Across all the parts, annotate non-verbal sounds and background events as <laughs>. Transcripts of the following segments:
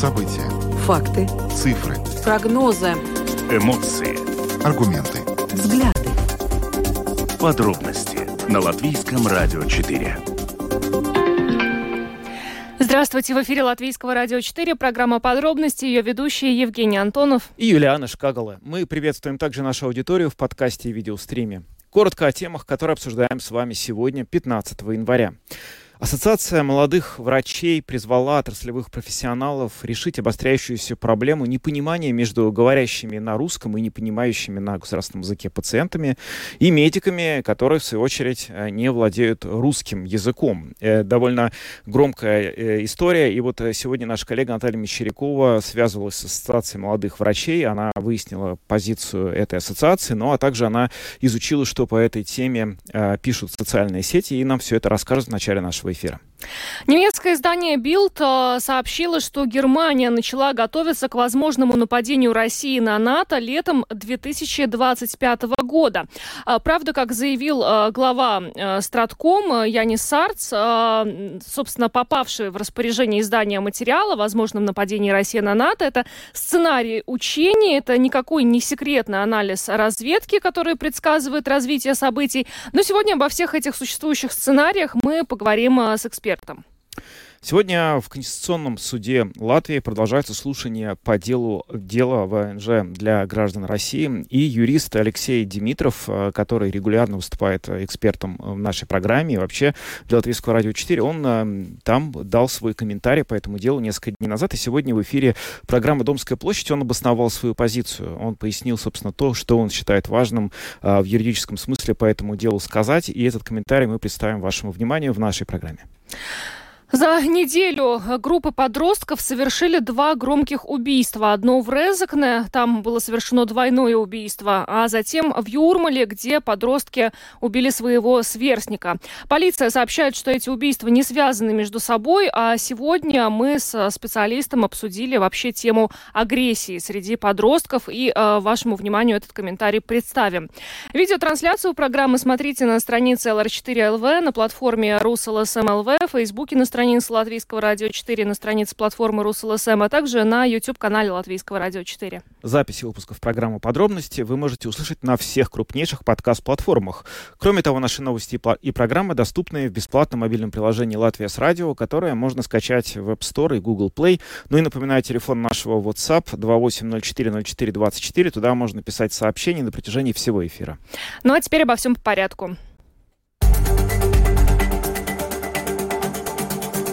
События. Факты. Цифры. Прогнозы. Эмоции. Аргументы. Взгляды. Подробности на Латвийском радио 4. Здравствуйте, в эфире Латвийского радио 4, программа «Подробности», ее ведущие Евгений Антонов и Юлиана Шкагала. Мы приветствуем также нашу аудиторию в подкасте и видеостриме. Коротко о темах, которые обсуждаем с вами сегодня, 15 января. Ассоциация молодых врачей призвала отраслевых профессионалов решить обостряющуюся проблему непонимания между говорящими на русском и не понимающими на государственном языке пациентами и медиками, которые, в свою очередь, э, не владеют русским языком. Э, довольно громкая э, история. И вот сегодня наша коллега Наталья Мещерякова связывалась с Ассоциацией молодых врачей. Она выяснила позицию этой ассоциации, ну а также она изучила, что по этой теме пишут социальные сети, и нам все это расскажет в начале нашего эфира. Немецкое издание Bild э, сообщило, что Германия начала готовиться к возможному нападению России на НАТО летом 2025 года. А, правда, как заявил э, глава э, Стратком Янис Сарц, собственно, попавший в распоряжение издания материала о возможном нападении России на НАТО, это сценарий учений, это никакой не секретный анализ разведки, который предсказывает развитие событий. Но сегодня обо всех этих существующих сценариях мы поговорим с экспертами экспертом. Сегодня в Конституционном суде Латвии продолжается слушание по делу дела ВНЖ для граждан России. И юрист Алексей Димитров, э, который регулярно выступает экспертом в нашей программе и вообще для Латвийского радио 4, он э, там дал свой комментарий по этому делу несколько дней назад. И сегодня в эфире программы «Домская площадь» он обосновал свою позицию. Он пояснил, собственно, то, что он считает важным э, в юридическом смысле по этому делу сказать. И этот комментарий мы представим вашему вниманию в нашей программе. За неделю группы подростков совершили два громких убийства. Одно в Резакне, там было совершено двойное убийство, а затем в Юрмале, где подростки убили своего сверстника. Полиция сообщает, что эти убийства не связаны между собой, а сегодня мы с специалистом обсудили вообще тему агрессии среди подростков и э, вашему вниманию этот комментарий представим. Видеотрансляцию программы смотрите на странице LR4LV, на платформе RusLSM.LV, в Фейсбуке на странице страниц Латвийского радио 4, на странице платформы РусЛСМ, а также на YouTube-канале Латвийского радио 4. Записи выпусков программы «Подробности» вы можете услышать на всех крупнейших подкаст-платформах. Кроме того, наши новости и программы доступны в бесплатном мобильном приложении «Латвия с радио», которое можно скачать в App Store и Google Play. Ну и напоминаю, телефон нашего WhatsApp 28040424. Туда можно писать сообщения на протяжении всего эфира. Ну а теперь обо всем по порядку.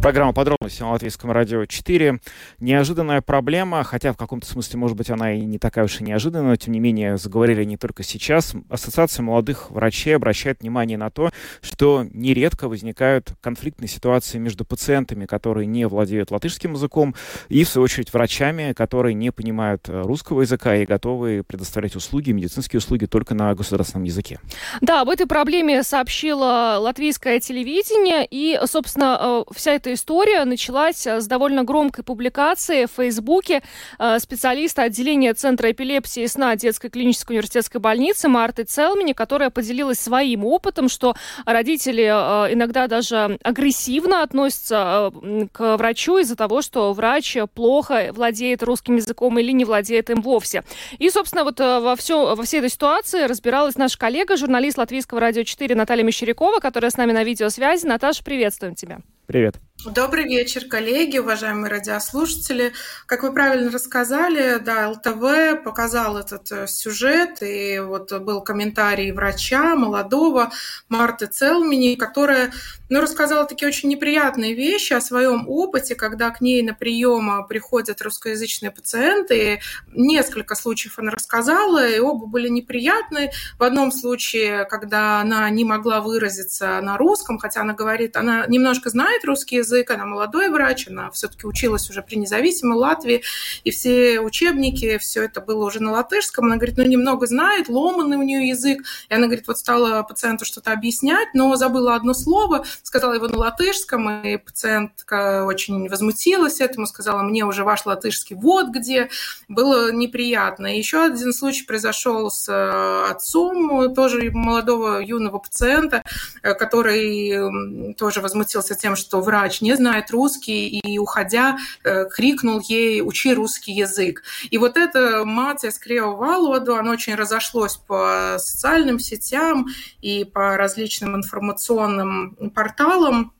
Программа «Подробности» на Латвийском радио 4. Неожиданная проблема, хотя в каком-то смысле, может быть, она и не такая уж и неожиданная, но, тем не менее, заговорили не только сейчас. Ассоциация молодых врачей обращает внимание на то, что нередко возникают конфликтные ситуации между пациентами, которые не владеют латышским языком, и, в свою очередь, врачами, которые не понимают русского языка и готовы предоставлять услуги, медицинские услуги только на государственном языке. Да, об этой проблеме сообщило латвийское телевидение, и, собственно, э, вся эта эта история началась э, с довольно громкой публикации в Фейсбуке э, специалиста отделения Центра эпилепсии и сна детской клинической университетской больницы Марты Целмини, которая поделилась своим опытом, что родители э, иногда даже агрессивно относятся к врачу из-за того, что врач плохо владеет русским языком или не владеет им вовсе. И, собственно, вот во, все, во всей этой ситуации разбиралась наша коллега, журналист Латвийского радио 4 Наталья Мещерякова, которая с нами на видеосвязи. Наташа, приветствуем тебя. Привет. Добрый вечер, коллеги, уважаемые радиослушатели. Как вы правильно рассказали, да, ЛТВ показал этот э, сюжет, и вот был комментарий врача молодого Марты Целмини, которая ну, рассказала такие очень неприятные вещи о своем опыте, когда к ней на прием приходят русскоязычные пациенты. Несколько случаев она рассказала, и оба были неприятные. В одном случае, когда она не могла выразиться на русском, хотя она говорит, она немножко знает русский язык, она молодой врач, она все-таки училась уже при независимой Латвии, и все учебники, все это было уже на латышском. Она говорит, ну, немного знает, ломанный у нее язык. И она говорит, вот стала пациенту что-то объяснять, но забыла одно слово, сказала его на латышском, и пациентка очень возмутилась этому, сказала, мне уже ваш латышский вот где. Было неприятно. еще один случай произошел с э, отцом тоже молодого юного пациента, э, который тоже возмутился тем, что врач не знает русский, и, уходя, э, крикнул ей «учи русский язык». И вот это мация скрео валоду, оно очень разошлось по социальным сетям и по различным информационным порталам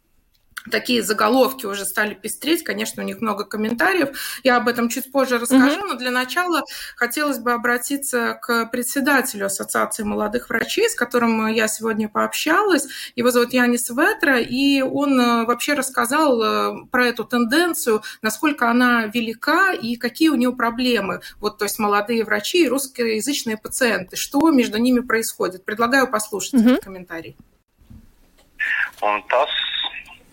такие заголовки уже стали пестреть. Конечно, у них много комментариев. Я об этом чуть позже расскажу, mm-hmm. но для начала хотелось бы обратиться к председателю Ассоциации молодых врачей, с которым я сегодня пообщалась. Его зовут Янис Ветра, и он э, вообще рассказал э, про эту тенденцию, насколько она велика и какие у нее проблемы. Вот, то есть молодые врачи и русскоязычные пациенты. Что между ними происходит? Предлагаю послушать mm-hmm. этот комментарий. Un tas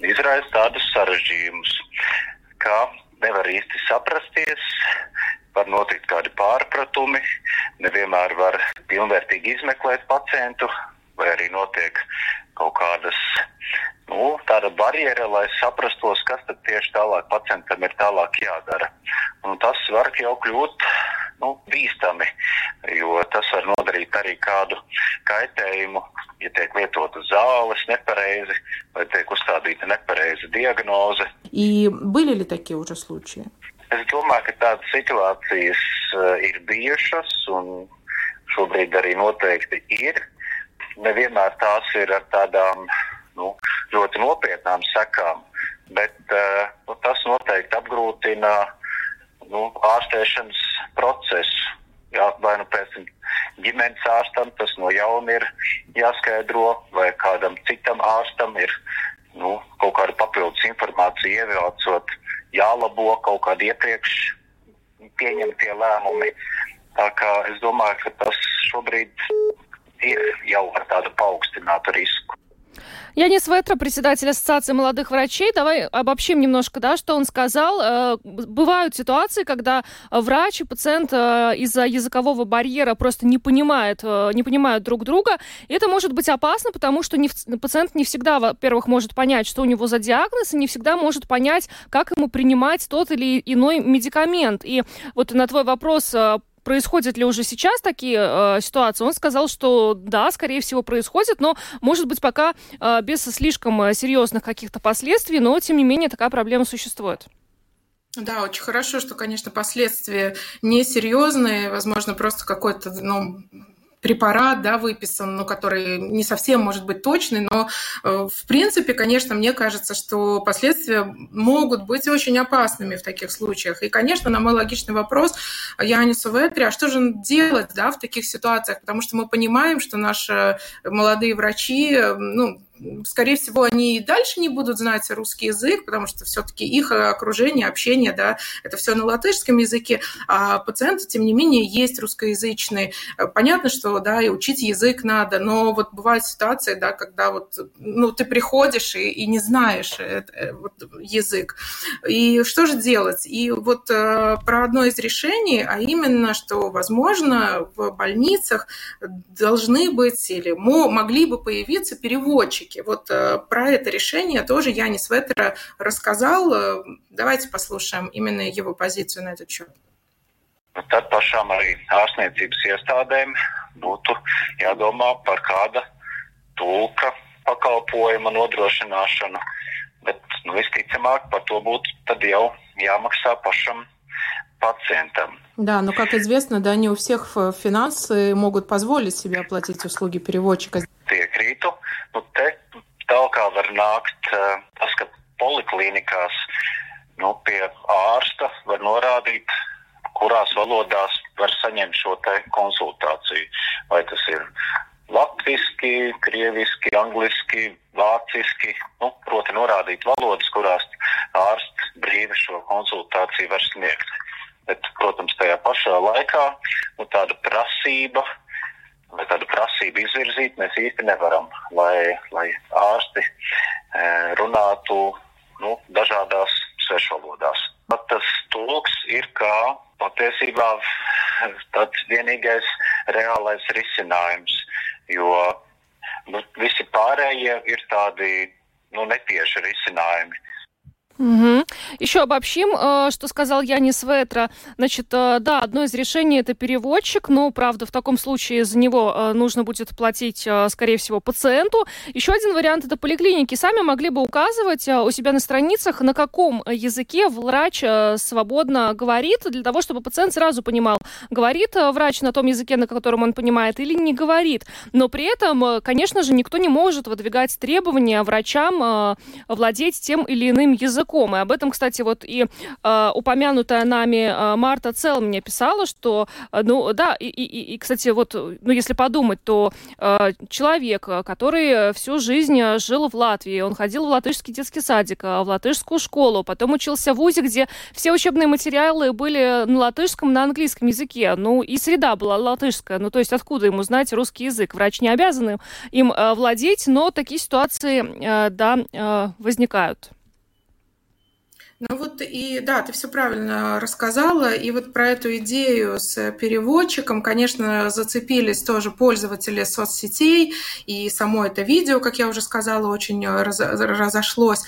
izraisa tādus sarežģījumus, ka nevar īsti saprasties, var notikt kādi pārpratumi, nevienmēr var pilnvērtīgi izmeklēt pacientu, vai arī notiek kaut kādas nu, tāda barjera, lai saprastos, kas tad tieši tālāk pacientam ir tālāk jādara. Un tas var jau kļūt nu, bīstami, jo tas var nodarīt arī kādu kaitējumu ja tiek lietota zāles nepareizi vai tiek uzstādīta nepareiza diagnoze. И были ли такие уже случаи? Es domāju, ka tādas situācijas uh, ir bijušas un šobrīd arī noteikti ir. Nevienmēr tās ir ar tādām nu, ļoti nopietnām sekām, bet uh, nu, tas noteikti apgrūtina nu, ārstēšanas procesu. Jā, vai nu pēc ģimenes ārstam tas no jauna ir jāskaidro, vai kādam citam ārstam ir nu, kaut kāda papildus informācija ievācot, jālabo kaut kādi iepriekš pieņemtie lēmumi. Tā kā es domāju, ka tas šobrīd ir jau ar tādu paaugstinātu risku. Янис Ветра, председатель Ассоциации молодых врачей. Давай обобщим немножко, да, что он сказал. Э, бывают ситуации, когда врач и пациент э, из-за языкового барьера просто не понимают, э, не понимают друг друга. И это может быть опасно, потому что не, пациент не всегда, во-первых, может понять, что у него за диагноз, и не всегда может понять, как ему принимать тот или иной медикамент. И вот на твой вопрос происходят ли уже сейчас такие э, ситуации, он сказал, что да, скорее всего, происходит, но, может быть, пока э, без слишком э, серьезных каких-то последствий, но, тем не менее, такая проблема существует. Да, очень хорошо, что, конечно, последствия несерьезные, возможно, просто какой-то, ну, препарат, да, выписан, но который не совсем может быть точный, но э, в принципе, конечно, мне кажется, что последствия могут быть очень опасными в таких случаях. И, конечно, на мой логичный вопрос Янису Ветри, а что же делать, да, в таких ситуациях? Потому что мы понимаем, что наши молодые врачи, ну, скорее всего, они и дальше не будут знать русский язык, потому что все-таки их окружение, общение, да, это все на латышском языке, а пациенты, тем не менее, есть русскоязычные. Понятно, что, да, и учить язык надо, но вот бывают ситуации, да, когда вот, ну, ты приходишь и, и не знаешь это, э, вот, язык. И что же делать? И вот э, про одно из решений, а именно, что, возможно, в больницах должны быть или могли бы появиться переводчики, разработчики. Вот э, про это решение тоже Янис Ветера рассказал. Э, давайте послушаем именно его позицию на этот счет. Tad pašām arī ārstniecības iestādēm būtu jādomā par kāda tulka pakalpojuma nodrošināšanu, bet nu, visticamāk par to būtu tad jau jāmaksā pašam пациентам. Да, но, как известно, да, не у всех финансы могут позволить себе оплатить услуги переводчика. Piekrītu. Nu, te tālāk var nākt uh, tas, ka poliklinikās nu, pie ārsta var norādīt, kurās valodās var saņemt šo konsultāciju. Vai tas ir latviski, krieviski, angliski, vāciski, nu, proti norādīt valodas, kurās ārsts brīvi šo konsultāciju var sniegt. Bet, protams, tajā pašā laikā nu, tāda prasība vai tādu prasību izvirzīt mēs īsti nevaram, lai, lai ārsti e, runātu nu, dažādās svešvalodās. Bet tas tulks ir kā patiesībā tāds vienīgais reālais risinājums, jo nu, visi pārējie ir tādi nu, nepieši risinājumi. Угу. Еще обобщим, э, что сказал Янис Ветра. Значит, э, да, одно из решений это переводчик, но, правда, в таком случае за него э, нужно будет платить, скорее всего, пациенту. Еще один вариант это поликлиники. Сами могли бы указывать у себя на страницах, на каком языке врач свободно говорит, для того, чтобы пациент сразу понимал, говорит врач на том языке, на котором он понимает, или не говорит. Но при этом, конечно же, никто не может выдвигать требования врачам владеть тем или иным языком знакомы. Об этом, кстати, вот и э, упомянутая нами э, Марта Цел мне писала, что, э, ну да, и, и, и, кстати, вот, ну если подумать, то э, человек, который всю жизнь жил в Латвии, он ходил в латышский детский садик, в латышскую школу, потом учился в ВУЗе, где все учебные материалы были на латышском, на английском языке, ну и среда была латышская, ну то есть откуда ему знать русский язык? Врач не обязан им э, владеть, но такие ситуации, э, да, э, возникают. Ну вот и да, ты все правильно рассказала. И вот про эту идею с переводчиком, конечно, зацепились тоже пользователи соцсетей, и само это видео, как я уже сказала, очень раз, разошлось.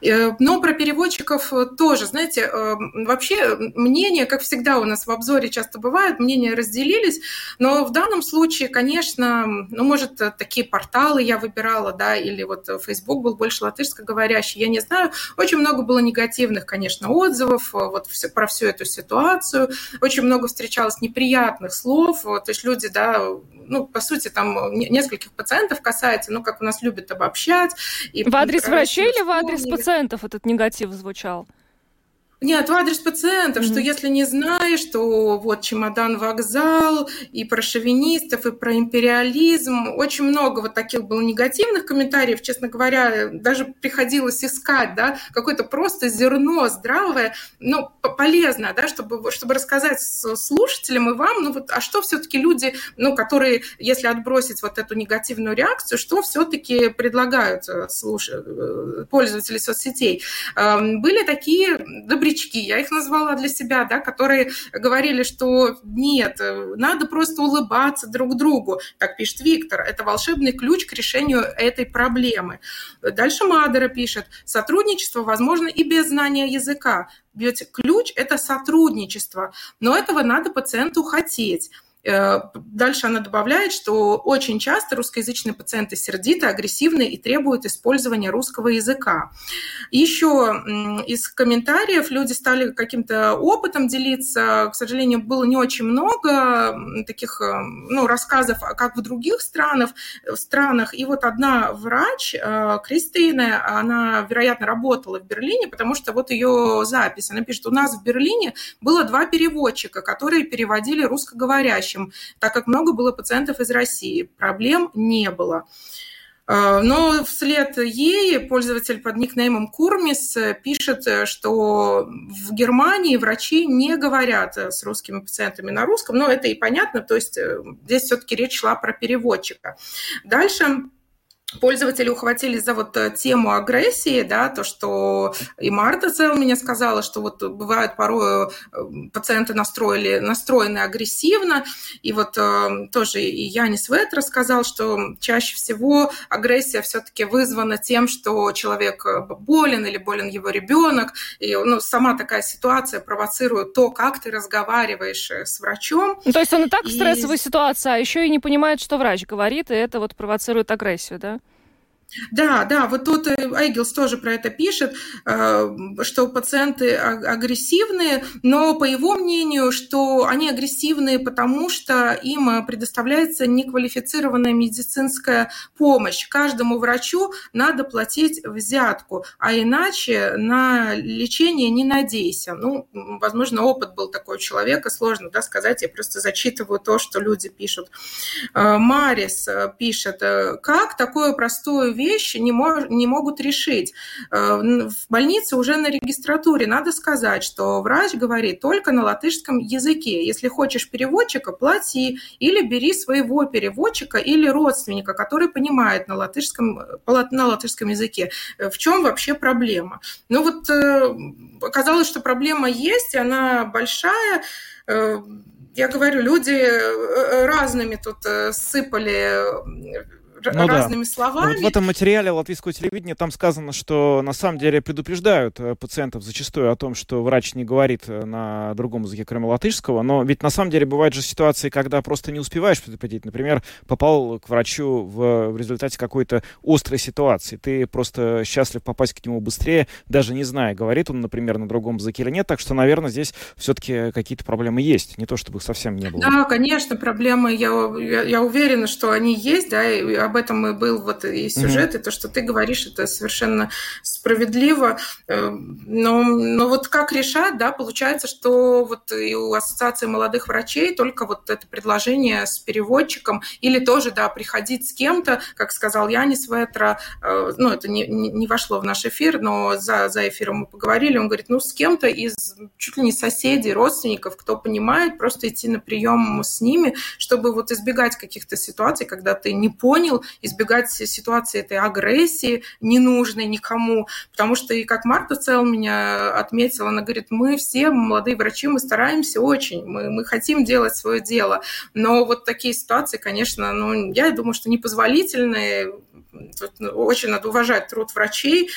Э, но про переводчиков тоже, знаете, э, вообще мнения, как всегда у нас в обзоре часто бывает, мнения разделились, но в данном случае, конечно, ну, может, такие порталы я выбирала, да, или вот Facebook был больше латышскоговорящий, я не знаю, очень много было негативных негативных, конечно, отзывов э, вот все, про всю эту ситуацию. Очень много встречалось неприятных слов. То есть люди, да, ну, по сути, там нескольких пациентов касается, ну, как у нас любят обобщать. И в адрес врачей или в адрес пациентов этот негатив звучал? Нет, в адрес пациентов, mm-hmm. что если не знаешь, то вот чемодан вокзал, и про шовинистов, и про империализм. Очень много вот таких было негативных комментариев, честно говоря, даже приходилось искать, да, какое-то просто зерно здравое, ну, полезное, да, чтобы, чтобы рассказать слушателям и вам, ну вот, а что все-таки люди, ну, которые, если отбросить вот эту негативную реакцию, что все-таки предлагают э, слуш... Э, пользователи соцсетей? Эм, были такие добрячки, добрячки, я их назвала для себя, да, которые говорили, что нет, надо просто улыбаться друг другу. Так пишет Виктор, это волшебный ключ к решению этой проблемы. Дальше Мадера пишет, сотрудничество возможно и без знания языка. Ведь ключ – это сотрудничество, но этого надо пациенту хотеть. Э, дальше она добавляет, что очень часто русскоязычные пациенты сердиты, агрессивны и требуют использования русского языка. Еще из комментариев люди стали каким-то опытом делиться. К сожалению, было не очень много таких э, ну, рассказов, как в других странах. странах. И вот одна врач, э, Кристина, она, вероятно, работала в Берлине, потому что вот ее запись, она пишет, у нас в Берлине было два переводчика, которые переводили русскоговорящих врачам, так как много было пациентов из России. Проблем не было. А, но вслед ей пользователь под никнеймом Курмис пишет, что в Германии врачи не говорят с русскими пациентами на русском, но это и понятно, то есть э, здесь все-таки речь шла про переводчика. Дальше пользователи ухватились за вот э, тему агрессии, да, то, что и Марта Цел меня сказала, что вот бывают порой э, пациенты настроили, настроены агрессивно, и вот э, тоже и Янис Вет рассказал, что чаще всего агрессия все-таки вызвана тем, что человек болен или болен его ребенок, и ну, сама такая ситуация провоцирует то, как ты разговариваешь с врачом. Ну, то есть он и так в стрессовой и... ситуации, а еще и не понимает, что врач говорит, и это вот провоцирует агрессию, да? Да, да, вот тут Айгелс тоже про это пишет, э, что пациенты агрессивные, но по его мнению, что они агрессивные, потому что им предоставляется неквалифицированная медицинская помощь. Каждому врачу надо платить взятку, а иначе на лечение не надейся. Ну, возможно, опыт был такой у человека, сложно да, сказать, я просто зачитываю то, что люди пишут. Э, Марис э, пишет, как такое простое вещи не, мож, не могут решить. Э, в больнице уже на регистратуре надо сказать, что врач говорит только на латышском языке. Если хочешь переводчика, плати или бери своего переводчика или родственника, который понимает на латышском, на латышском языке. Э, в чем вообще проблема? Ну вот э, оказалось, что проблема есть, она большая я говорю, люди разными тут сыпали ну, разными да. словами. Вот в этом материале латвийского телевидения там сказано, что на самом деле предупреждают э, пациентов зачастую о том, что врач не говорит э, на другом языке, кроме латышского. Но ведь на самом деле бывают же ситуации, когда просто не успеваешь предупредить. Например, попал к врачу в, в результате какой-то острой ситуации. Ты просто счастлив попасть к нему быстрее, даже не зная, говорит он, например, на другом языке или нет. Так что, наверное, здесь все-таки какие-то проблемы есть. Не то, чтобы их совсем не было. Да, конечно, проблемы. Я, я, я уверена, что они есть, да, и об этом и был вот и сюжет, mm-hmm. и то, что ты говоришь, это совершенно справедливо. Э, но, но вот как решать, да, получается, что вот и у Ассоциации молодых врачей только вот это предложение с переводчиком или тоже, да, приходить с кем-то, как сказал Янис Ветра, э, ну, это не, не вошло в наш эфир, но за, за эфиром мы поговорили, он говорит, ну, с кем-то из чуть ли не соседей, родственников, кто понимает, просто идти на прием с ними, чтобы вот избегать каких-то ситуаций, когда ты не понял, избегать ситуации этой агрессии ненужной никому, потому что и как Марта Цел меня отметила, она говорит, мы все молодые врачи, мы стараемся очень, мы, мы хотим делать свое дело, но вот такие ситуации, конечно, ну, я думаю, что непозволительные, ну, очень надо уважать труд врачей,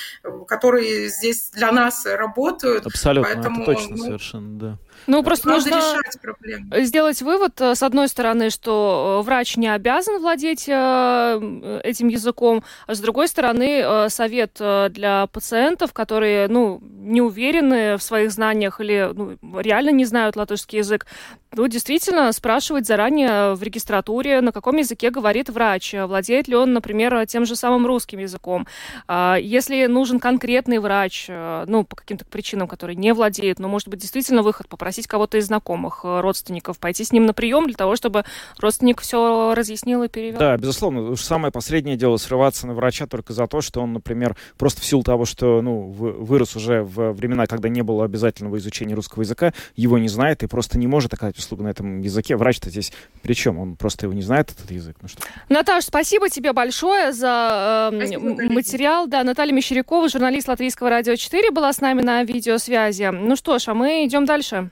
которые здесь для нас работают. Абсолютно, Поэтому, это точно, ну, совершенно, да. Ну, просто Надо нужно решать проблему. сделать вывод, э, с одной стороны, что э, врач не обязан владеть э, этим языком, а с другой стороны, совет для пациентов, которые, ну, не уверены в своих знаниях или ну, реально не знают латышский язык, ну, действительно, спрашивать заранее в регистратуре, на каком языке говорит врач, владеет ли он, например, тем же самым русским языком. А, если нужен конкретный врач, ну, по каким-то причинам, который не владеет, но, может быть, действительно выход попросить попросить кого-то из знакомых, э, родственников, пойти с ним на прием для того, чтобы родственник все разъяснил и перевел. Да, безусловно. Уж самое последнее дело срываться на врача только за то, что он, например, просто в силу того, что ну, вырос уже в времена, когда не было обязательного изучения русского языка, его не знает и просто не может оказать услугу на этом языке. Врач-то здесь при чем? Он просто его не знает, этот язык. Ну, что? Наташ, спасибо тебе большое за э, спасибо, материал. Да, Наталья Мещерякова, журналист Латвийского радио 4, была с нами на видеосвязи. Ну что ж, а мы идем дальше.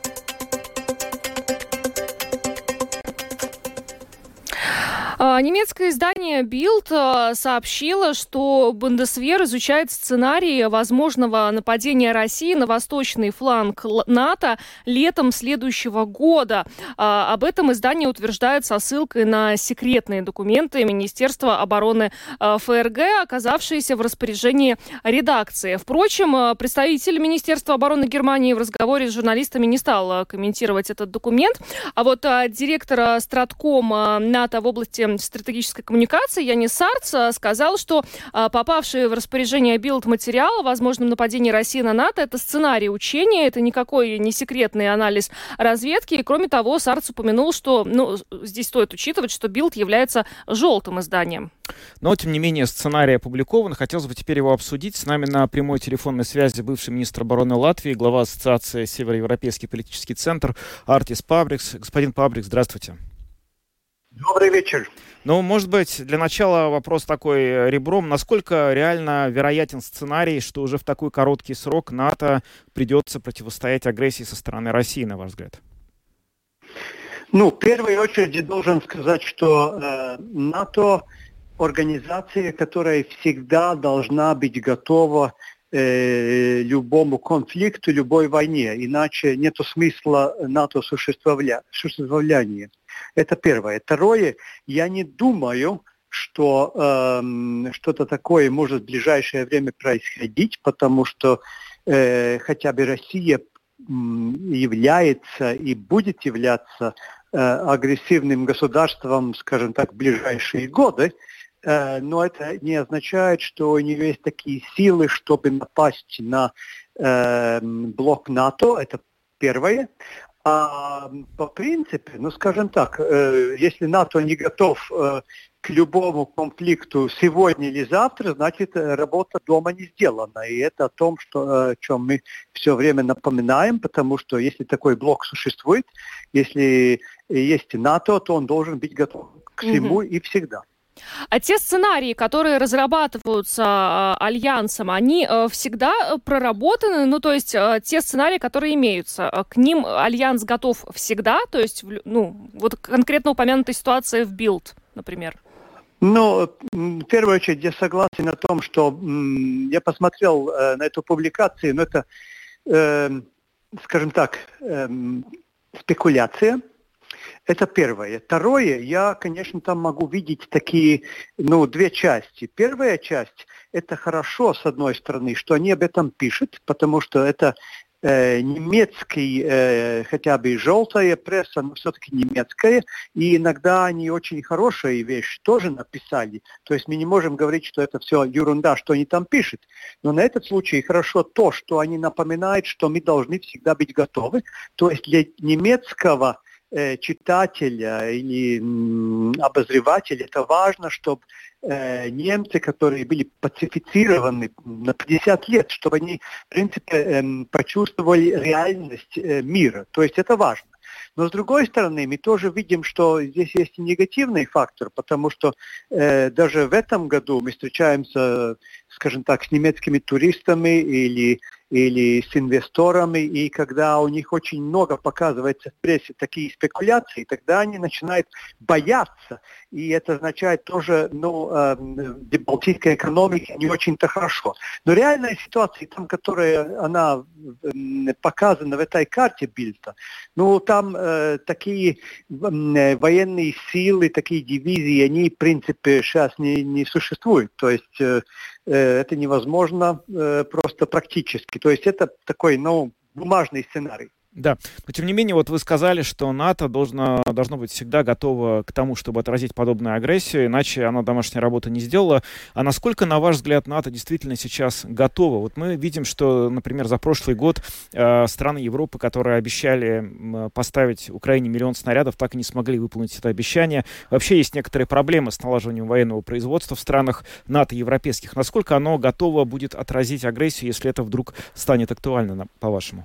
немецкое издание Bild а, сообщило, что Бундесвер изучает сценарий возможного нападения России на восточный фланг НАТО летом следующего года. А, об этом издание утверждает со ссылкой на секретные документы Министерства обороны ФРГ, оказавшиеся в распоряжении редакции. Впрочем, представитель Министерства обороны Германии в разговоре с журналистами не стал комментировать этот документ. А вот директор Страткома НАТО в области стратегической коммуникации Янис Сарц сказал, что а, попавший в распоряжение Билд материал о возможном нападении России на НАТО – это сценарий учения, это никакой не секретный анализ разведки. И, кроме того, Сарц упомянул, что ну, здесь стоит учитывать, что Билд является желтым изданием. Но, тем не менее, сценарий опубликован. Хотелось бы теперь его обсудить. С нами на прямой телефонной связи бывший министр обороны Латвии, глава Ассоциации Североевропейский политический центр Артис Пабрикс. Господин Пабрикс, здравствуйте. Добрый вечер. Ну, может быть, для начала вопрос такой э, ребром. Насколько реально вероятен сценарий, что уже в такой короткий срок НАТО придется противостоять агрессии со стороны России, на ваш взгляд? Ну, в первую очередь должен сказать, что э, НАТО организация, которая всегда должна быть готова э, любому конфликту, любой войне, иначе нет смысла НАТО существовля, существования. Это первое. Второе, я не думаю, что э, что-то такое может в ближайшее время происходить, потому что э, хотя бы Россия является и будет являться э, агрессивным государством, скажем так, в ближайшие годы, э, но это не означает, что у нее есть такие силы, чтобы напасть на э, блок НАТО, это первое. А по принципу, ну скажем так, э, если НАТО не готов э, к любому конфликту сегодня или завтра, значит э, работа дома не сделана. И это о том, что, о чем мы все время напоминаем, потому что если такой блок существует, если есть НАТО, то он должен быть готов к всему mm-hmm. и всегда. А те сценарии, которые разрабатываются э, альянсом, они э, всегда проработаны, ну то есть э, те сценарии, которые имеются, э, к ним альянс готов всегда, то есть, ну вот конкретно упомянутая ситуация в Bild, например. Ну, в первую очередь я согласен на том, что я посмотрел э, на эту публикацию, но это, э, скажем так, э, спекуляция. Это первое. Второе, я, конечно, там могу видеть такие, ну, две части. Первая часть – это хорошо, с одной стороны, что они об этом пишут, потому что это э, немецкий, э, хотя бы и желтая пресса, но все-таки немецкая, и иногда они очень хорошие вещи тоже написали. То есть мы не можем говорить, что это все ерунда, что они там пишут. Но на этот случай хорошо то, что они напоминают, что мы должны всегда быть готовы. То есть для немецкого читателя или обозревателя это важно, чтобы э, немцы, которые были пацифицированы на 50 лет, чтобы они, в принципе, э, почувствовали реальность э, мира. То есть это важно. Но с другой стороны, мы тоже видим, что здесь есть и негативный фактор, потому что э, даже в этом году мы встречаемся, скажем так, с немецкими туристами или или с инвесторами, и когда у них очень много показывается в прессе такие спекуляции, тогда они начинают бояться, и это означает тоже, ну, э, балтийская экономика не очень-то хорошо. Но реальная ситуация, там, которая она показана в этой карте Бильта, ну, там э, такие э, военные силы, такие дивизии, они, в принципе, сейчас не, не существуют. То есть Э, это невозможно э, просто практически. То есть это такой, ну, бумажный сценарий. Да, но тем не менее, вот вы сказали, что НАТО должно, должно быть всегда готово к тому, чтобы отразить подобную агрессию, иначе она домашней работы не сделала. А насколько, на ваш взгляд, НАТО действительно сейчас готово? Вот мы видим, что, например, за прошлый год э, страны Европы, которые обещали поставить Украине миллион снарядов, так и не смогли выполнить это обещание. Вообще есть некоторые проблемы с налаживанием военного производства в странах НАТО европейских. Насколько оно готово будет отразить агрессию, если это вдруг станет актуально, по-вашему?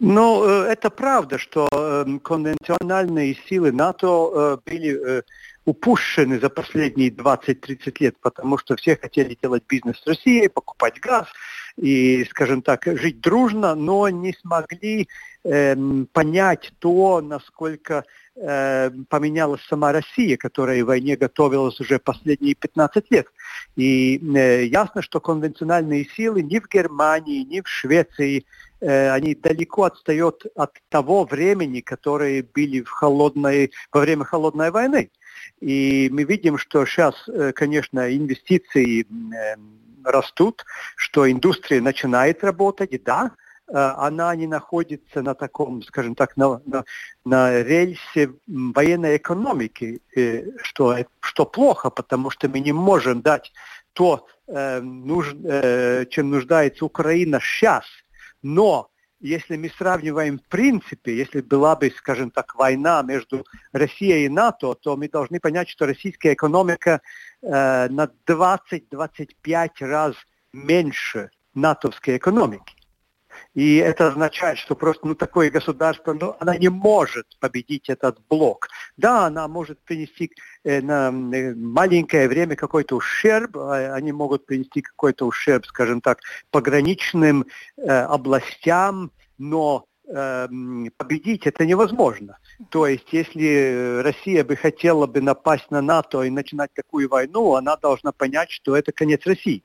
Ну, э, это правда, что эм, конвенциональные силы НАТО э, были э, упущены за последние 20-30 лет, потому что все хотели делать бизнес с Россией, покупать газ и, скажем так, жить дружно, но не смогли э, понять то, насколько поменялась сама Россия, которая в войне готовилась уже последние 15 лет. И э, ясно, что конвенциональные силы ни в Германии, ни в Швеции Э, они далеко отстают от того времени, которые были в холодной, во время холодной войны. И мы видим, что сейчас, э, конечно, инвестиции э, растут, что индустрия начинает работать, и да, она не находится на таком, скажем так, на, на, на рельсе военной экономики, что, что плохо, потому что мы не можем дать то, чем нуждается Украина сейчас – но если мы сравниваем в принципе, если была бы, скажем так, война между Россией и НАТО, то мы должны понять, что российская экономика э, на 20-25 раз меньше натовской экономики. И это означает, что просто ну, такое государство, ну, она не может победить этот блок. Да, она может принести э, на э, маленькое время какой-то ущерб, э, они могут принести какой-то ущерб, скажем так, пограничным э, областям, но эм, победить это невозможно. То есть, если Россия бы хотела бы напасть на НАТО и начинать такую войну, она должна понять, что это конец России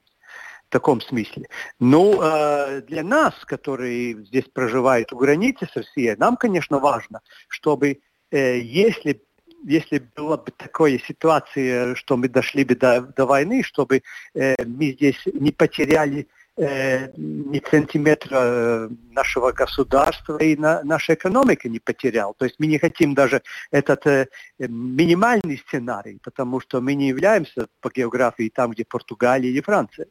в таком смысле. Ну, э, для нас, которые здесь проживают у границы с Россией, нам, конечно, важно, чтобы, э, если если была бы такая ситуация, что мы дошли бы до, до войны, чтобы э, мы здесь не потеряли э, ни сантиметра э, нашего государства и на, наша экономика не потерял. То есть мы не хотим даже этот э, минимальный сценарий, потому что мы не являемся по географии там, где Португалия или Франция.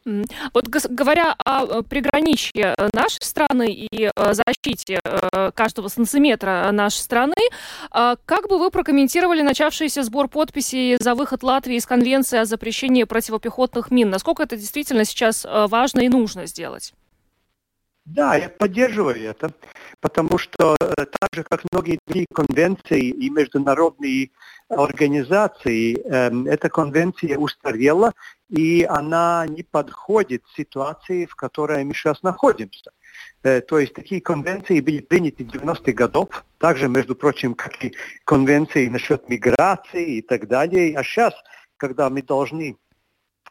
Вот говоря о приграничье нашей страны и защите э, каждого сантиметра нашей страны, как бы вы прокомментировали начавшийся сбор подписей за выход Латвии из Конвенции о запрещении противопехотных мин? Насколько это действительно сейчас важно и нужно? Нужно сделать? Да, я поддерживаю это, потому что э, так же, как многие другие конвенции и международные организации, эм, эта конвенция устарела, и она не подходит ситуации, в которой мы сейчас находимся. Э, то есть такие конвенции были приняты в 90-х годов, также, между прочим, как и конвенции насчет миграции и так далее. А сейчас, когда мы должны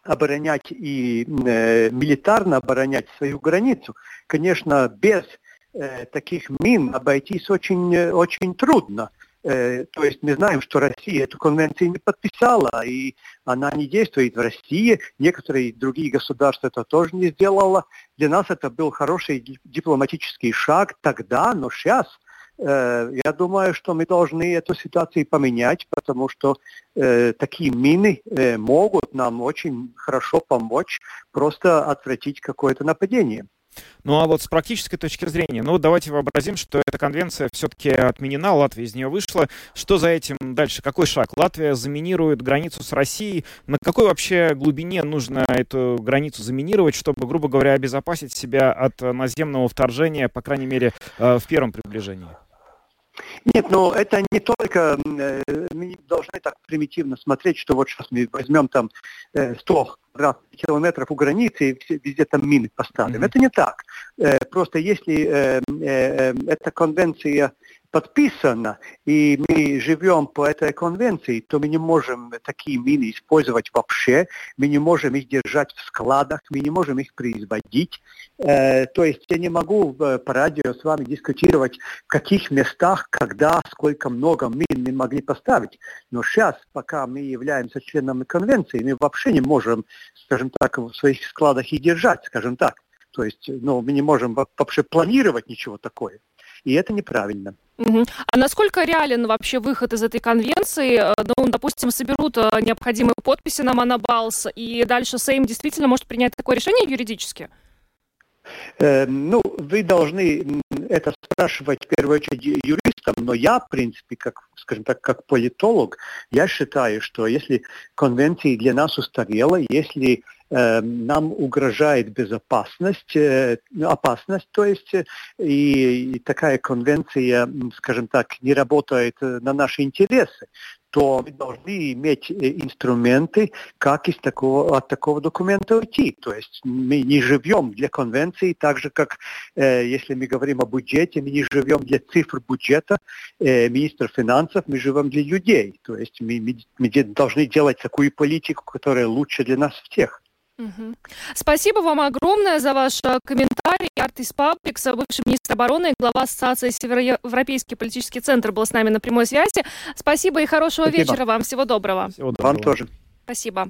оборонять и э, милитарно оборонять свою границу, конечно, без э, таких мин обойтись очень, очень трудно. Э, то есть мы знаем, что Россия эту конвенцию не подписала, и она не действует в России. Некоторые другие государства это тоже не сделало. Для нас это был хороший дипломатический шаг тогда, но сейчас я думаю, что мы должны эту ситуацию поменять, потому что э, такие мины э, могут нам очень хорошо помочь просто отвратить какое-то нападение. Ну а вот с практической точки зрения, ну давайте вообразим, что эта конвенция все-таки отменена, Латвия из нее вышла. Что за этим дальше? Какой шаг? Латвия заминирует границу с Россией. На какой вообще глубине нужно эту границу заминировать, чтобы, грубо говоря, обезопасить себя от наземного вторжения, по крайней мере, э, в первом приближении? Нет, но ну, это не только, э, мы не должны так примитивно смотреть, что вот сейчас мы возьмем там 100 э, километров у границы и везде там мины поставим. Mm-hmm. Это не так. Э, просто если эта конвенция подписано, и мы живем по этой конвенции, то мы не можем такие мины использовать вообще, мы не можем их держать в складах, мы не можем их производить. Э, то есть я не могу э, по радио с вами дискутировать, в каких местах, когда, сколько много мин мы могли поставить. Но сейчас, пока мы являемся членами конвенции, мы вообще не можем, скажем так, в своих складах и держать, скажем так. То есть ну, мы не можем вообще планировать ничего такое. И это неправильно. Угу. А насколько реален вообще выход из этой конвенции? Э, ну, допустим, соберут э, необходимые подписи на Монобалс, и дальше Сейм действительно может принять такое решение юридически? Э, ну, вы должны это спрашивать в первую очередь юристам, но я, в принципе, как, скажем так, как политолог, я считаю, что если конвенция для нас устарела, если э, нам угрожает безопасность, э, опасность, то есть, э, и, и такая конвенция, скажем так, не работает э, на наши интересы, то мы должны иметь э, инструменты, как из такого, от такого документа уйти. То есть мы не живем для конвенции, так же, как э, если мы говорим о бюджете, мы не живем для цифр бюджета э, министра финансов, мы живем для людей. То есть мы, мы, мы должны делать такую политику, которая лучше для нас всех. Угу. Спасибо вам огромное за ваш э, комментарий. Артис Пабликс, бывший министр обороны и глава Ассоциации Североевропейский политический центр был с нами на прямой связи. Спасибо и хорошего Спасибо. вечера вам. Всего доброго. Всего доброго. Вам тоже. Спасибо.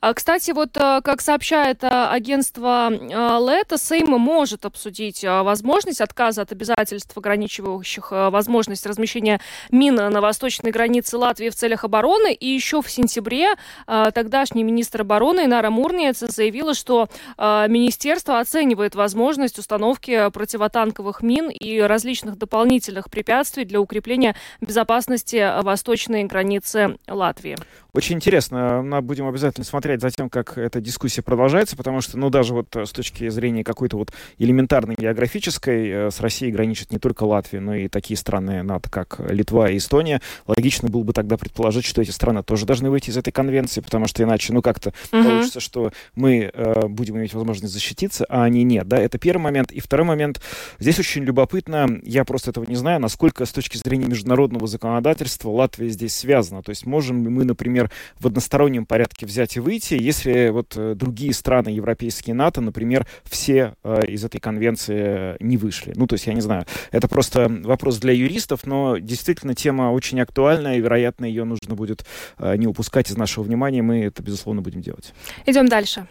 А, кстати, вот э, как сообщает э, агентство э, Лето, Сейм может обсудить возможность отказа от обязательств, ограничивающих возможность размещения мин на восточной границе Латвии в целях обороны. И еще в сентябре тогдашний министр обороны Инара Мурниец заявила, что министерство оценивает возможность установки противотанковых мин и различных дополнительных препятствий для укрепления безопасности восточной границы Латвии. Очень интересно. Мы будем обязательно смотреть за тем, как эта дискуссия продолжается, потому что, ну, даже вот с точки зрения какой-то вот элементарной географической, э, с Россией граничит не только Латвия, но и такие страны НАТО, как Литва и Эстония. Логично было бы тогда предположить, что эти страны тоже должны выйти из этой конвенции, потому что иначе, ну, как-то uh-huh. получится, что мы э, будем иметь возможность защититься, а они нет, да, это первый момент. И второй момент, здесь очень любопытно, я просто этого не знаю, насколько с точки зрения международного законодательства Латвия здесь связана. То есть можем ли мы, например, в одностороннем порядке взять и выйти, если вот э, другие страны европейские НАТО, например, все э, из этой конвенции не вышли. Ну, то есть, я не знаю, это просто вопрос для юристов, но действительно тема очень актуальная, и, вероятно, ее нужно будет э, не упускать из нашего внимания, мы это, безусловно, будем делать. Идем дальше.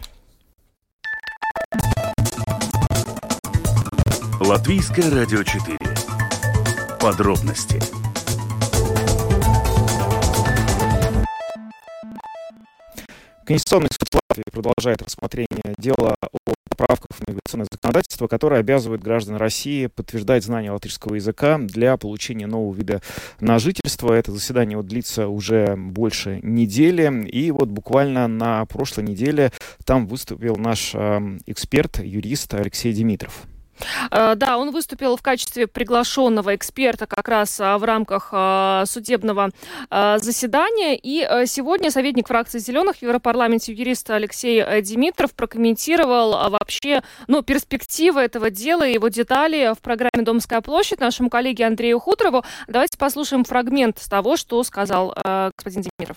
Латвийское радио 4. Подробности Конституционный суд Латвии продолжает рассмотрение дела о поправках в миграционное законодательство, которое обязывает граждан России подтверждать знание латышского языка для получения нового вида на жительство. Это заседание вот длится уже больше недели. И вот буквально на прошлой неделе там выступил наш э, эксперт, юрист Алексей Димитров. Э, да, он выступил в качестве приглашенного эксперта как раз а, в рамках а, судебного а, заседания. И сегодня советник фракции «Зеленых» в Европарламенте юрист Алексей Димитров прокомментировал вообще ну, перспективы этого дела и его детали в программе «Домская площадь» нашему коллеге Андрею Хуторову. Давайте послушаем фрагмент того, что сказал господин Димитров.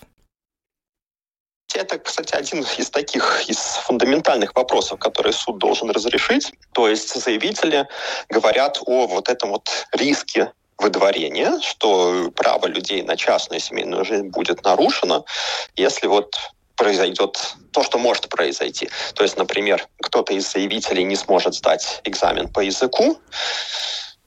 Это, кстати, один из таких, из фундаментальных вопросов, которые суд должен разрешить. То есть заявители говорят о вот этом вот риске выдворения, что право людей на частную семейную жизнь будет нарушено, если вот произойдет то, что может произойти. То есть, например, кто-то из заявителей не сможет сдать экзамен по языку,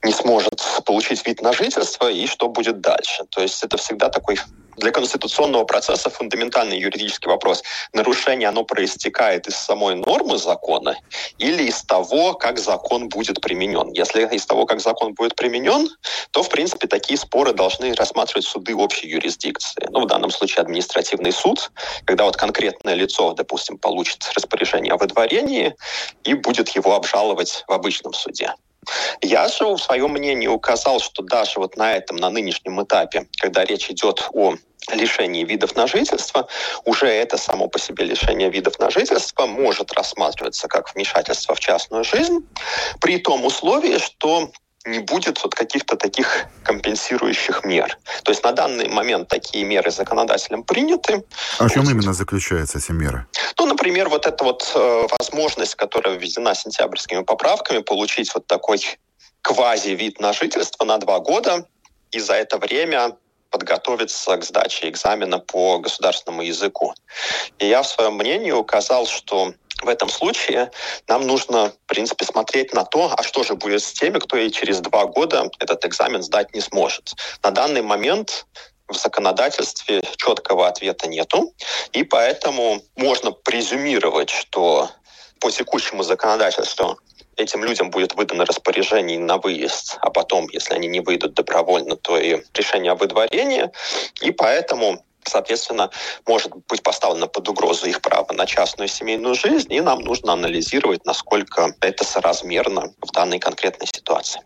не сможет получить вид на жительство, и что будет дальше. То есть это всегда такой для конституционного процесса фундаментальный юридический вопрос. Нарушение, оно проистекает из самой нормы закона или из того, как закон будет применен. Если из того, как закон будет применен, то, в принципе, такие споры должны рассматривать суды общей юрисдикции. Ну, в данном случае административный суд, когда вот конкретное лицо, допустим, получит распоряжение о выдворении и будет его обжаловать в обычном суде. Я же в своем мнении указал, что даже вот на этом, на нынешнем этапе, когда речь идет о лишении видов на жительство, уже это само по себе лишение видов на жительство может рассматриваться как вмешательство в частную жизнь, при том условии, что не будет вот каких-то таких компенсирующих мер. То есть на данный момент такие меры законодателем приняты. А в чем именно заключаются эти меры? Ну, например, вот эта вот э, возможность, которая введена сентябрьскими поправками, получить вот такой квази-вид на жительство на два года, и за это время подготовиться к сдаче экзамена по государственному языку. И я в своем мнении указал, что в этом случае нам нужно, в принципе, смотреть на то, а что же будет с теми, кто и через два года этот экзамен сдать не сможет. На данный момент в законодательстве четкого ответа нету, и поэтому можно презюмировать, что по текущему законодательству этим людям будет выдано распоряжение на выезд, а потом, если они не выйдут добровольно, то и решение о выдворении. И поэтому соответственно, может быть поставлено под угрозу их право на частную семейную жизнь, и нам нужно анализировать, насколько это соразмерно в данной конкретной ситуации.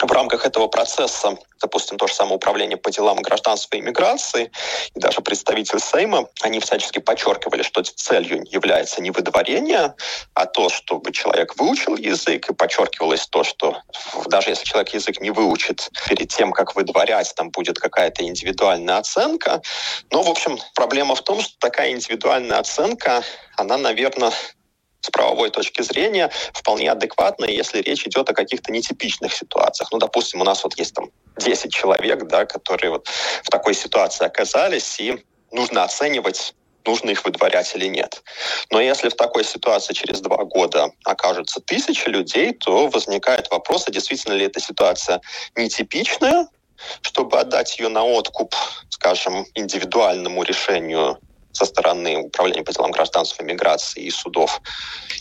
В рамках этого процесса, допустим, то же самое управление по делам гражданства и иммиграции, и даже представитель Сейма, они всячески подчеркивали, что целью является не выдворение, а то, чтобы человек выучил язык, и подчеркивалось то, что даже если человек язык не выучит, перед тем, как выдворять, там будет какая-то индивидуальная оценка. Но, в общем, проблема в том, что такая индивидуальная оценка, она, наверное, с правовой точки зрения вполне адекватно, если речь идет о каких-то нетипичных ситуациях. Ну, допустим, у нас вот есть там 10 человек, да, которые вот в такой ситуации оказались, и нужно оценивать нужно их выдворять или нет. Но если в такой ситуации через два года окажутся тысячи людей, то возникает вопрос, а действительно ли эта ситуация нетипичная, чтобы отдать ее на откуп, скажем, индивидуальному решению со стороны Управления по делам гражданства, миграции и судов.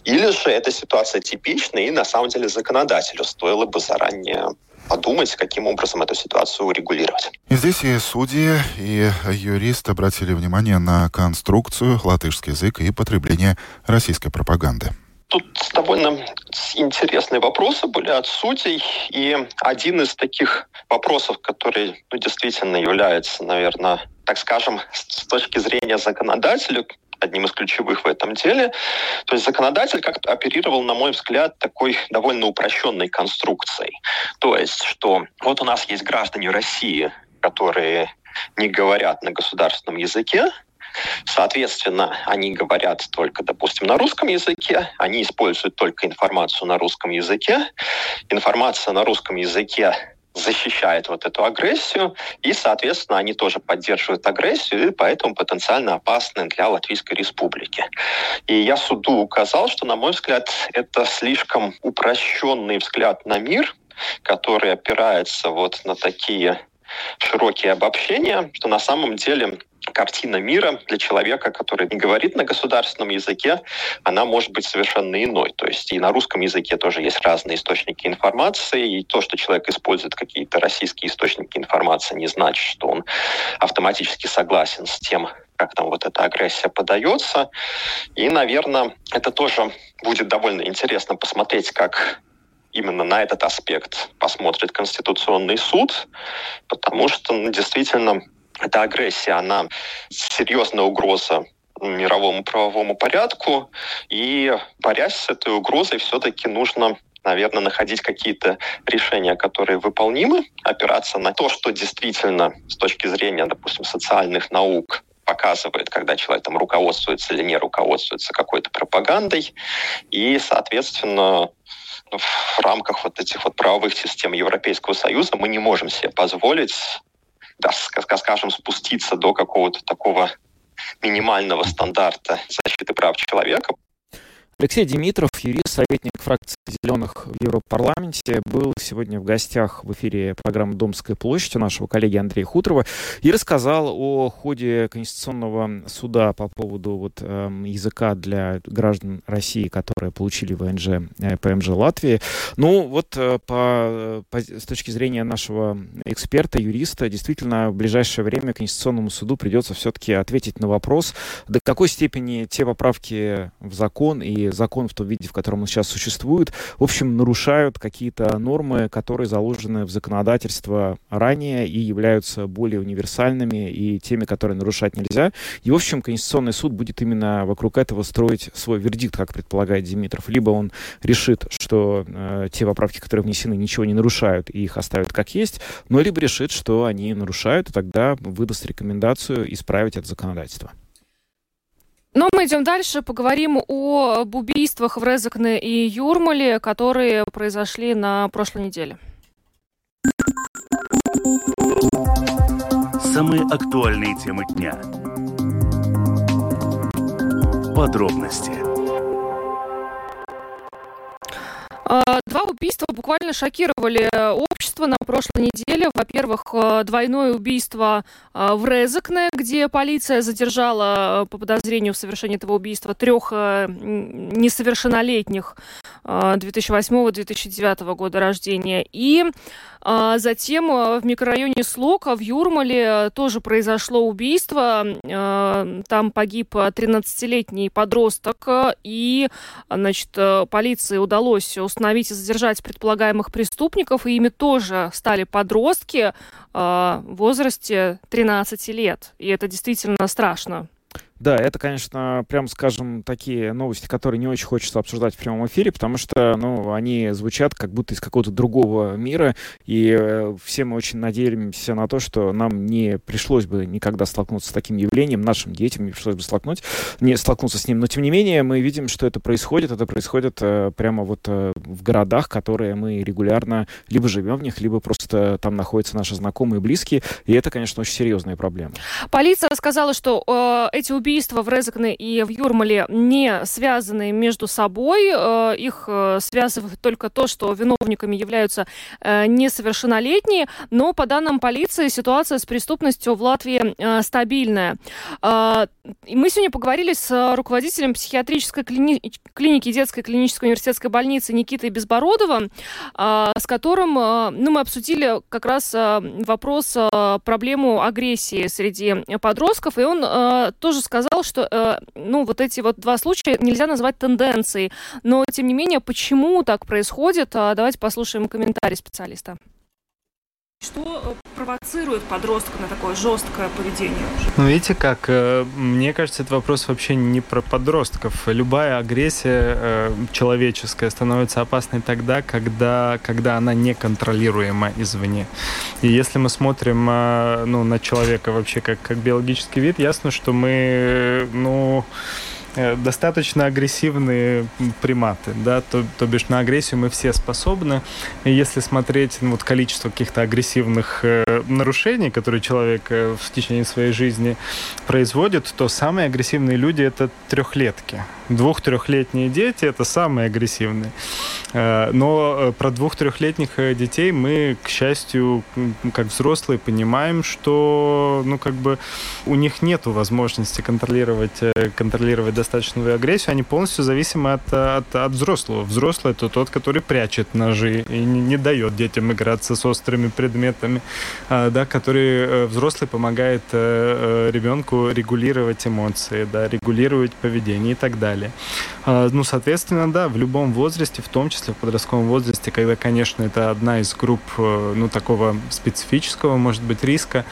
Или же эта ситуация типичная, и на самом деле законодателю стоило бы заранее подумать, каким образом эту ситуацию урегулировать. И здесь и судьи, и юристы обратили внимание на конструкцию, латышский язык и потребление российской пропаганды. Тут довольно интересные вопросы были от судей, и один из таких вопросов, который ну, действительно является, наверное, так скажем, с точки зрения законодателя, одним из ключевых в этом деле. То есть законодатель как-то оперировал, на мой взгляд, такой довольно упрощенной конструкцией. То есть, что вот у нас есть граждане России, которые не говорят на государственном языке, Соответственно, они говорят только, допустим, на русском языке, они используют только информацию на русском языке. Информация на русском языке защищает вот эту агрессию, и, соответственно, они тоже поддерживают агрессию, и поэтому потенциально опасны для Латвийской Республики. И я суду указал, что, на мой взгляд, это слишком упрощенный взгляд на мир, который опирается вот на такие широкие обобщения, что на самом деле картина мира для человека, который не говорит на государственном языке, она может быть совершенно иной. То есть и на русском языке тоже есть разные источники информации, и то, что человек использует какие-то российские источники информации, не значит, что он автоматически согласен с тем, как там вот эта агрессия подается. И, наверное, это тоже будет довольно интересно посмотреть, как именно на этот аспект посмотрит Конституционный суд, потому что ну, действительно эта агрессия, она серьезная угроза мировому правовому порядку, и борясь с этой угрозой, все-таки нужно наверное, находить какие-то решения, которые выполнимы, опираться на то, что действительно с точки зрения, допустим, социальных наук показывает, когда человек там руководствуется или не руководствуется какой-то пропагандой, и, соответственно, в рамках вот этих вот правовых систем Европейского Союза мы не можем себе позволить, да, скажем, спуститься до какого-то такого минимального стандарта защиты прав человека. Алексей Димитров, юрист, советник фракции «Зеленых» в Европарламенте, был сегодня в гостях в эфире программы «Домская площадь» у нашего коллеги Андрея Хуторова и рассказал о ходе Конституционного суда по поводу вот, э, языка для граждан России, которые получили ВНЖ, э, ПМЖ Латвии. Ну, вот э, по, по, с точки зрения нашего эксперта, юриста, действительно, в ближайшее время Конституционному суду придется все-таки ответить на вопрос, до какой степени те поправки в закон и закон в том виде, в котором он сейчас существует, в общем, нарушают какие-то нормы, которые заложены в законодательство ранее и являются более универсальными и теми, которые нарушать нельзя. И, в общем, Конституционный суд будет именно вокруг этого строить свой вердикт, как предполагает Димитров. Либо он решит, что э, те поправки, которые внесены, ничего не нарушают и их оставят как есть, но либо решит, что они нарушают, и тогда выдаст рекомендацию исправить это законодательство. Но мы идем дальше, поговорим о убийствах в Резакне и Юрмале, которые произошли на прошлой неделе. Самые актуальные темы дня. Подробности. Два убийства буквально шокировали э, общество на прошлой неделе. Во-первых, э, двойное убийство э, в Резекне, где полиция задержала по подозрению в совершении этого убийства трех несовершеннолетних 2008-2009 года рождения. И а затем в микрорайоне Слока в Юрмале тоже произошло убийство. Там погиб 13-летний подросток, и значит, полиции удалось установить и задержать предполагаемых преступников, и ими тоже стали подростки в возрасте 13 лет. И это действительно страшно. Да, это, конечно, прям скажем, такие новости, которые не очень хочется обсуждать в прямом эфире, потому что, ну, они звучат как будто из какого-то другого мира, и э, все мы очень надеемся на то, что нам не пришлось бы никогда столкнуться с таким явлением, нашим детям не пришлось бы столкнуть, не столкнуться с ним. Но, тем не менее, мы видим, что это происходит, это происходит э, прямо вот э, в городах, которые мы регулярно либо живем в них, либо просто там находятся наши знакомые и близкие, и это, конечно, очень серьезная проблема. Полиция сказала, что э, эти убийства убийства в Резакне и в Юрмале не связаны между собой. Э, их э, связывает только то, что виновниками являются э, несовершеннолетние. Но по данным полиции ситуация с преступностью в Латвии стабильная. Мы сегодня поговорили с руководителем психиатрической клини... клиники детской клинической университетской больницы Никитой Безбородовым, с которым ну, мы обсудили как раз вопрос, проблему агрессии среди подростков. И он тоже сказал, сказал, что э, ну, вот эти вот два случая нельзя назвать тенденцией. Но, тем не менее, почему так происходит? А, давайте послушаем комментарий специалиста. Что э, провоцирует подростка на такое жесткое поведение? Ну, видите, как, э, мне кажется, этот вопрос вообще не про подростков. Любая агрессия э, человеческая становится опасной тогда, когда, когда она неконтролируема извне. И если мы смотрим ну, на человека вообще как, как биологический вид, ясно, что мы, ну, достаточно агрессивные приматы, да, то, то бишь на агрессию мы все способны. И если смотреть ну, вот количество каких-то агрессивных э, нарушений, которые человек э, в течение своей жизни производит, то самые агрессивные люди это трехлетки. Двух-трехлетние дети это самые агрессивные. Э, но э, про двух-трехлетних э, детей мы, к счастью, как взрослые, понимаем, что ну, как бы у них нет возможности контролировать, контролировать достаточную агрессию. Они полностью зависимы от, от, от взрослого. Взрослый это тот, который прячет ножи и не, не дает детям играться с острыми предметами, да, который взрослый помогает ребенку регулировать эмоции, да, регулировать поведение и так далее. Ну, соответственно, да, в любом возрасте, в том числе в подростковом возрасте, когда, конечно, это одна из групп, э, ну, такого специфического, может быть, риска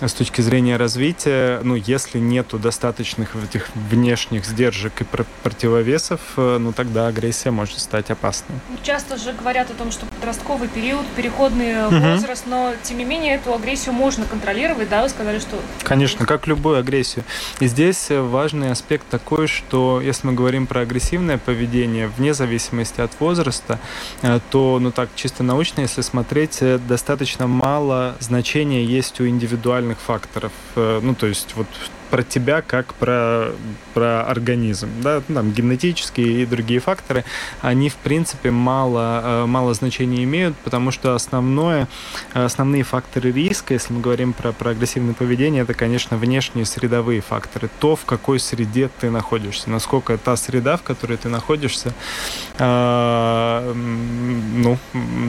с точки зрения развития, ну, если нету достаточных этих внешних сдержек и противовесов, э, ну, тогда агрессия может стать опасной. Часто же говорят о том, что подростковый период, переходный угу. возраст, но, тем не менее, эту агрессию можно контролировать, да, вы сказали, что... Конечно, как любую агрессию. И здесь важный аспект такой, что если мы говорим про агрессивное поведение, вне зависимости от возраста, э, то, ну так, чисто научно, если смотреть, э, достаточно мало значения есть у индивидуальных факторов. Э, ну, то есть вот про тебя как про, про организм. Да? Там, генетические и другие факторы, они, в принципе, мало, э, мало значения имеют, потому что основное, основные факторы риска, если мы говорим про, про агрессивное поведение, это, конечно, внешние средовые факторы. То, в какой среде ты находишься, насколько та среда, в которой ты находишься, э, ну,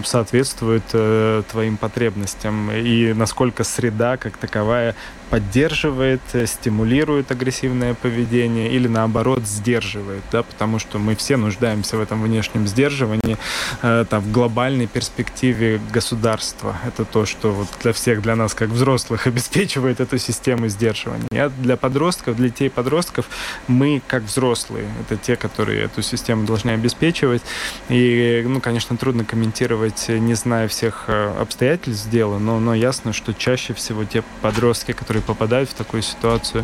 соответствует э, твоим потребностям, и насколько среда как таковая поддерживает, э, стимулирует агрессивное поведение или наоборот сдерживает, да, потому что мы все нуждаемся в этом внешнем сдерживании, э, там, в глобальной перспективе государства. Это то, что вот для всех, для нас, как взрослых, <laughs> обеспечивает эту систему сдерживания. А для подростков, для детей подростков, мы, как взрослые, это те, которые эту систему должны обеспечивать. И, ну, конечно, трудно комментировать, не зная всех э, обстоятельств дела, но, но ясно, что чаще всего те подростки, которые которые попадают в такую ситуацию.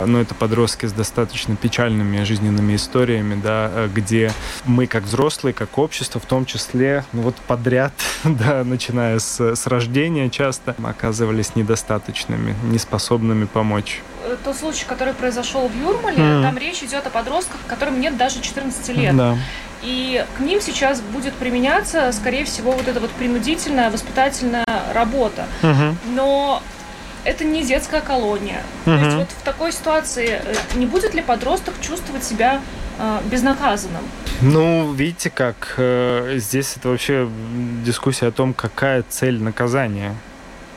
Но это подростки с достаточно печальными жизненными историями, да, э, где мы как взрослые, как общество, в том числе, ну вот подряд, <laughs> да, начиная с, с рождения часто, оказывались недостаточными, неспособными помочь э, тот случай, который произошел в Юрмале, mm. там речь идет о подростках, которым нет даже 14 лет. Да. И к ним сейчас будет применяться, скорее всего, вот эта вот принудительная воспитательная работа. Угу. Но это не детская колония. Угу. То есть вот в такой ситуации э, не будет ли подросток чувствовать себя э, безнаказанным? Ну, видите, как э, здесь это вообще дискуссия о том, какая цель наказания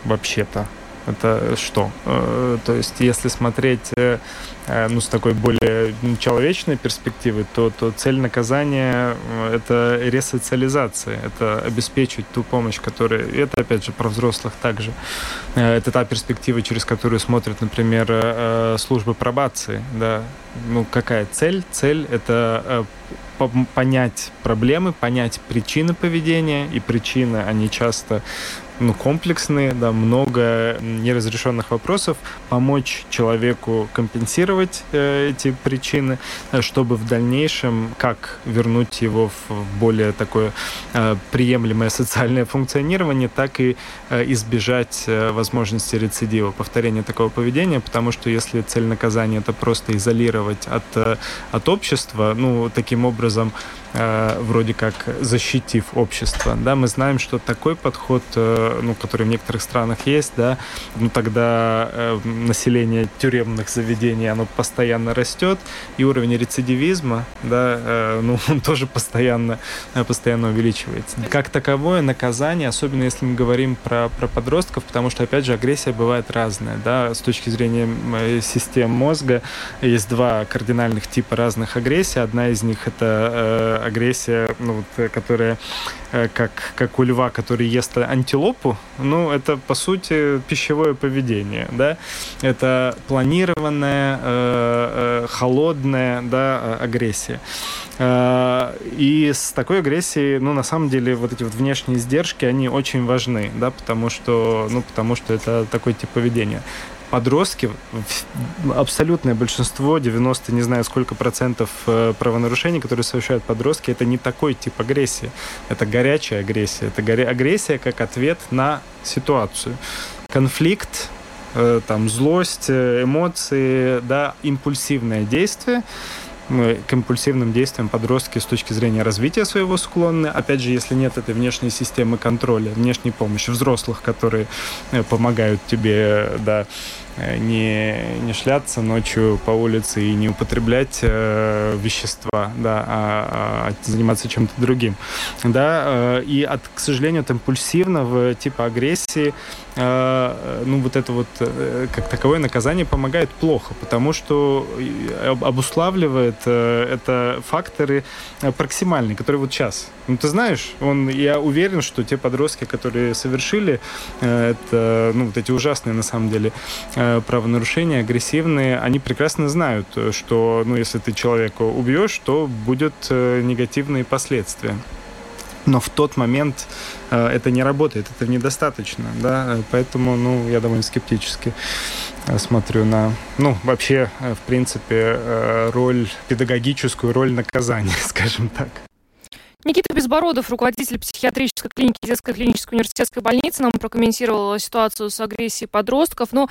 вообще-то. Это что? Э, то есть, если смотреть э, э, ну, с такой более человечной перспективы, то, то цель наказания — это ресоциализация, это обеспечить ту помощь, которая... Это, опять же, про взрослых также. Это та перспектива, через которую смотрят, например, службы пробации. Да? Ну, какая цель? Цель — это понять проблемы, понять причины поведения, и причины, они часто ну, комплексные, да, много неразрешенных вопросов, помочь человеку компенсировать э, эти причины, э, чтобы в дальнейшем как вернуть его в более такое э, приемлемое социальное функционирование, так и э, избежать э, возможности рецидива, повторения такого поведения, потому что если цель наказания это просто изолировать от, э, от общества, ну, таким образом вроде как защитив общество. Да, мы знаем, что такой подход, э, ну, который в некоторых странах есть, да, ну, тогда э, население тюремных заведений, оно постоянно растет, и уровень рецидивизма, да, ну, <laughs> он тоже постоянно, постоянно увеличивается. Как таковое наказание, особенно если мы говорим про, про подростков, потому что, опять же, агрессия бывает разная, да, с точки зрения систем мозга есть два кардинальных типа разных агрессий. Одна из них это агрессия, ну, вот, э, которая э, как, как у льва, который ест антилопу, ну, это, по сути, пищевое поведение, да, это планированная, э, э, холодная, да, агрессия. И с такой агрессией, ну, на самом деле, вот эти вот внешние издержки, они очень важны, да, потому что, ну, потому что это такой тип поведения подростки, абсолютное большинство, 90, не знаю сколько процентов э, правонарушений, которые совершают подростки, это не такой тип агрессии. Это горячая агрессия. Это горя... агрессия как ответ на ситуацию. Конфликт, э, там, злость, э, эмоции, да, импульсивное действие к импульсивным действиям подростки с точки зрения развития своего склонны. Опять же, если нет этой внешней системы контроля, внешней помощи взрослых, которые помогают тебе да, не, не шляться ночью по улице и не употреблять э, вещества, да, а, а заниматься чем-то другим. Да, э, и от, к сожалению, от импульсивного типа агрессии э, ну, вот это вот э, как таковое наказание помогает плохо, потому что обуславливает э, это факторы э, проксимальные, которые вот сейчас. Ну, ты знаешь, он, я уверен, что те подростки, которые совершили э, это, ну, вот эти ужасные, на самом деле, э, правонарушения, агрессивные, они прекрасно знают, что, ну, если ты человека убьешь, то будут э, негативные последствия но в тот момент э, это не работает, это недостаточно, да, поэтому, ну, я довольно скептически э, смотрю на, ну, вообще, э, в принципе, э, роль, педагогическую роль наказания, <laughs> скажем так. Никита Безбородов, руководитель психиатрической клиники детской клинической университетской больницы, нам прокомментировал ситуацию с агрессией подростков. Но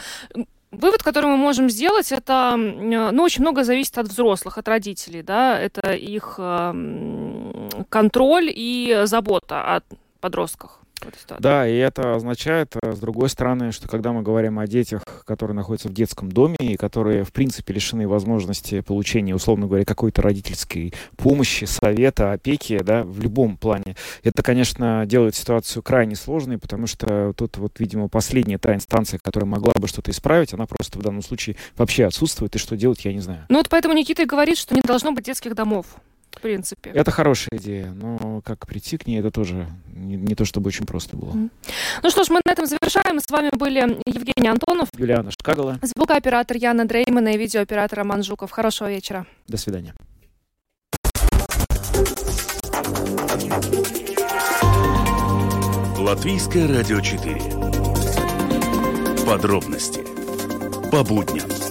Вывод, который мы можем сделать, это, ну, очень много зависит от взрослых, от родителей, да, это их контроль и забота о подростках. Да, и это означает, э, с другой стороны, что когда мы говорим о детях, которые находятся в детском доме и которые, в принципе, лишены возможности получения, условно говоря, какой-то родительской помощи, совета, опеки, да, в любом плане, это, конечно, делает ситуацию крайне сложной, потому что тут вот, видимо, последняя та инстанция, которая могла бы что-то исправить, она просто в данном случае вообще отсутствует, и что делать, я не знаю. Ну вот поэтому Никита и говорит, что не должно быть детских домов в принципе. Это хорошая идея, но как прийти к ней, это тоже не, не то чтобы очень просто было. Ну что ж, мы на этом завершаем. С вами были Евгений Антонов, Юлиана Шкагала, звукооператор Яна Дреймана и видеооператор Роман Жуков. Хорошего вечера. До свидания. Латвийское радио 4. Подробности по будням.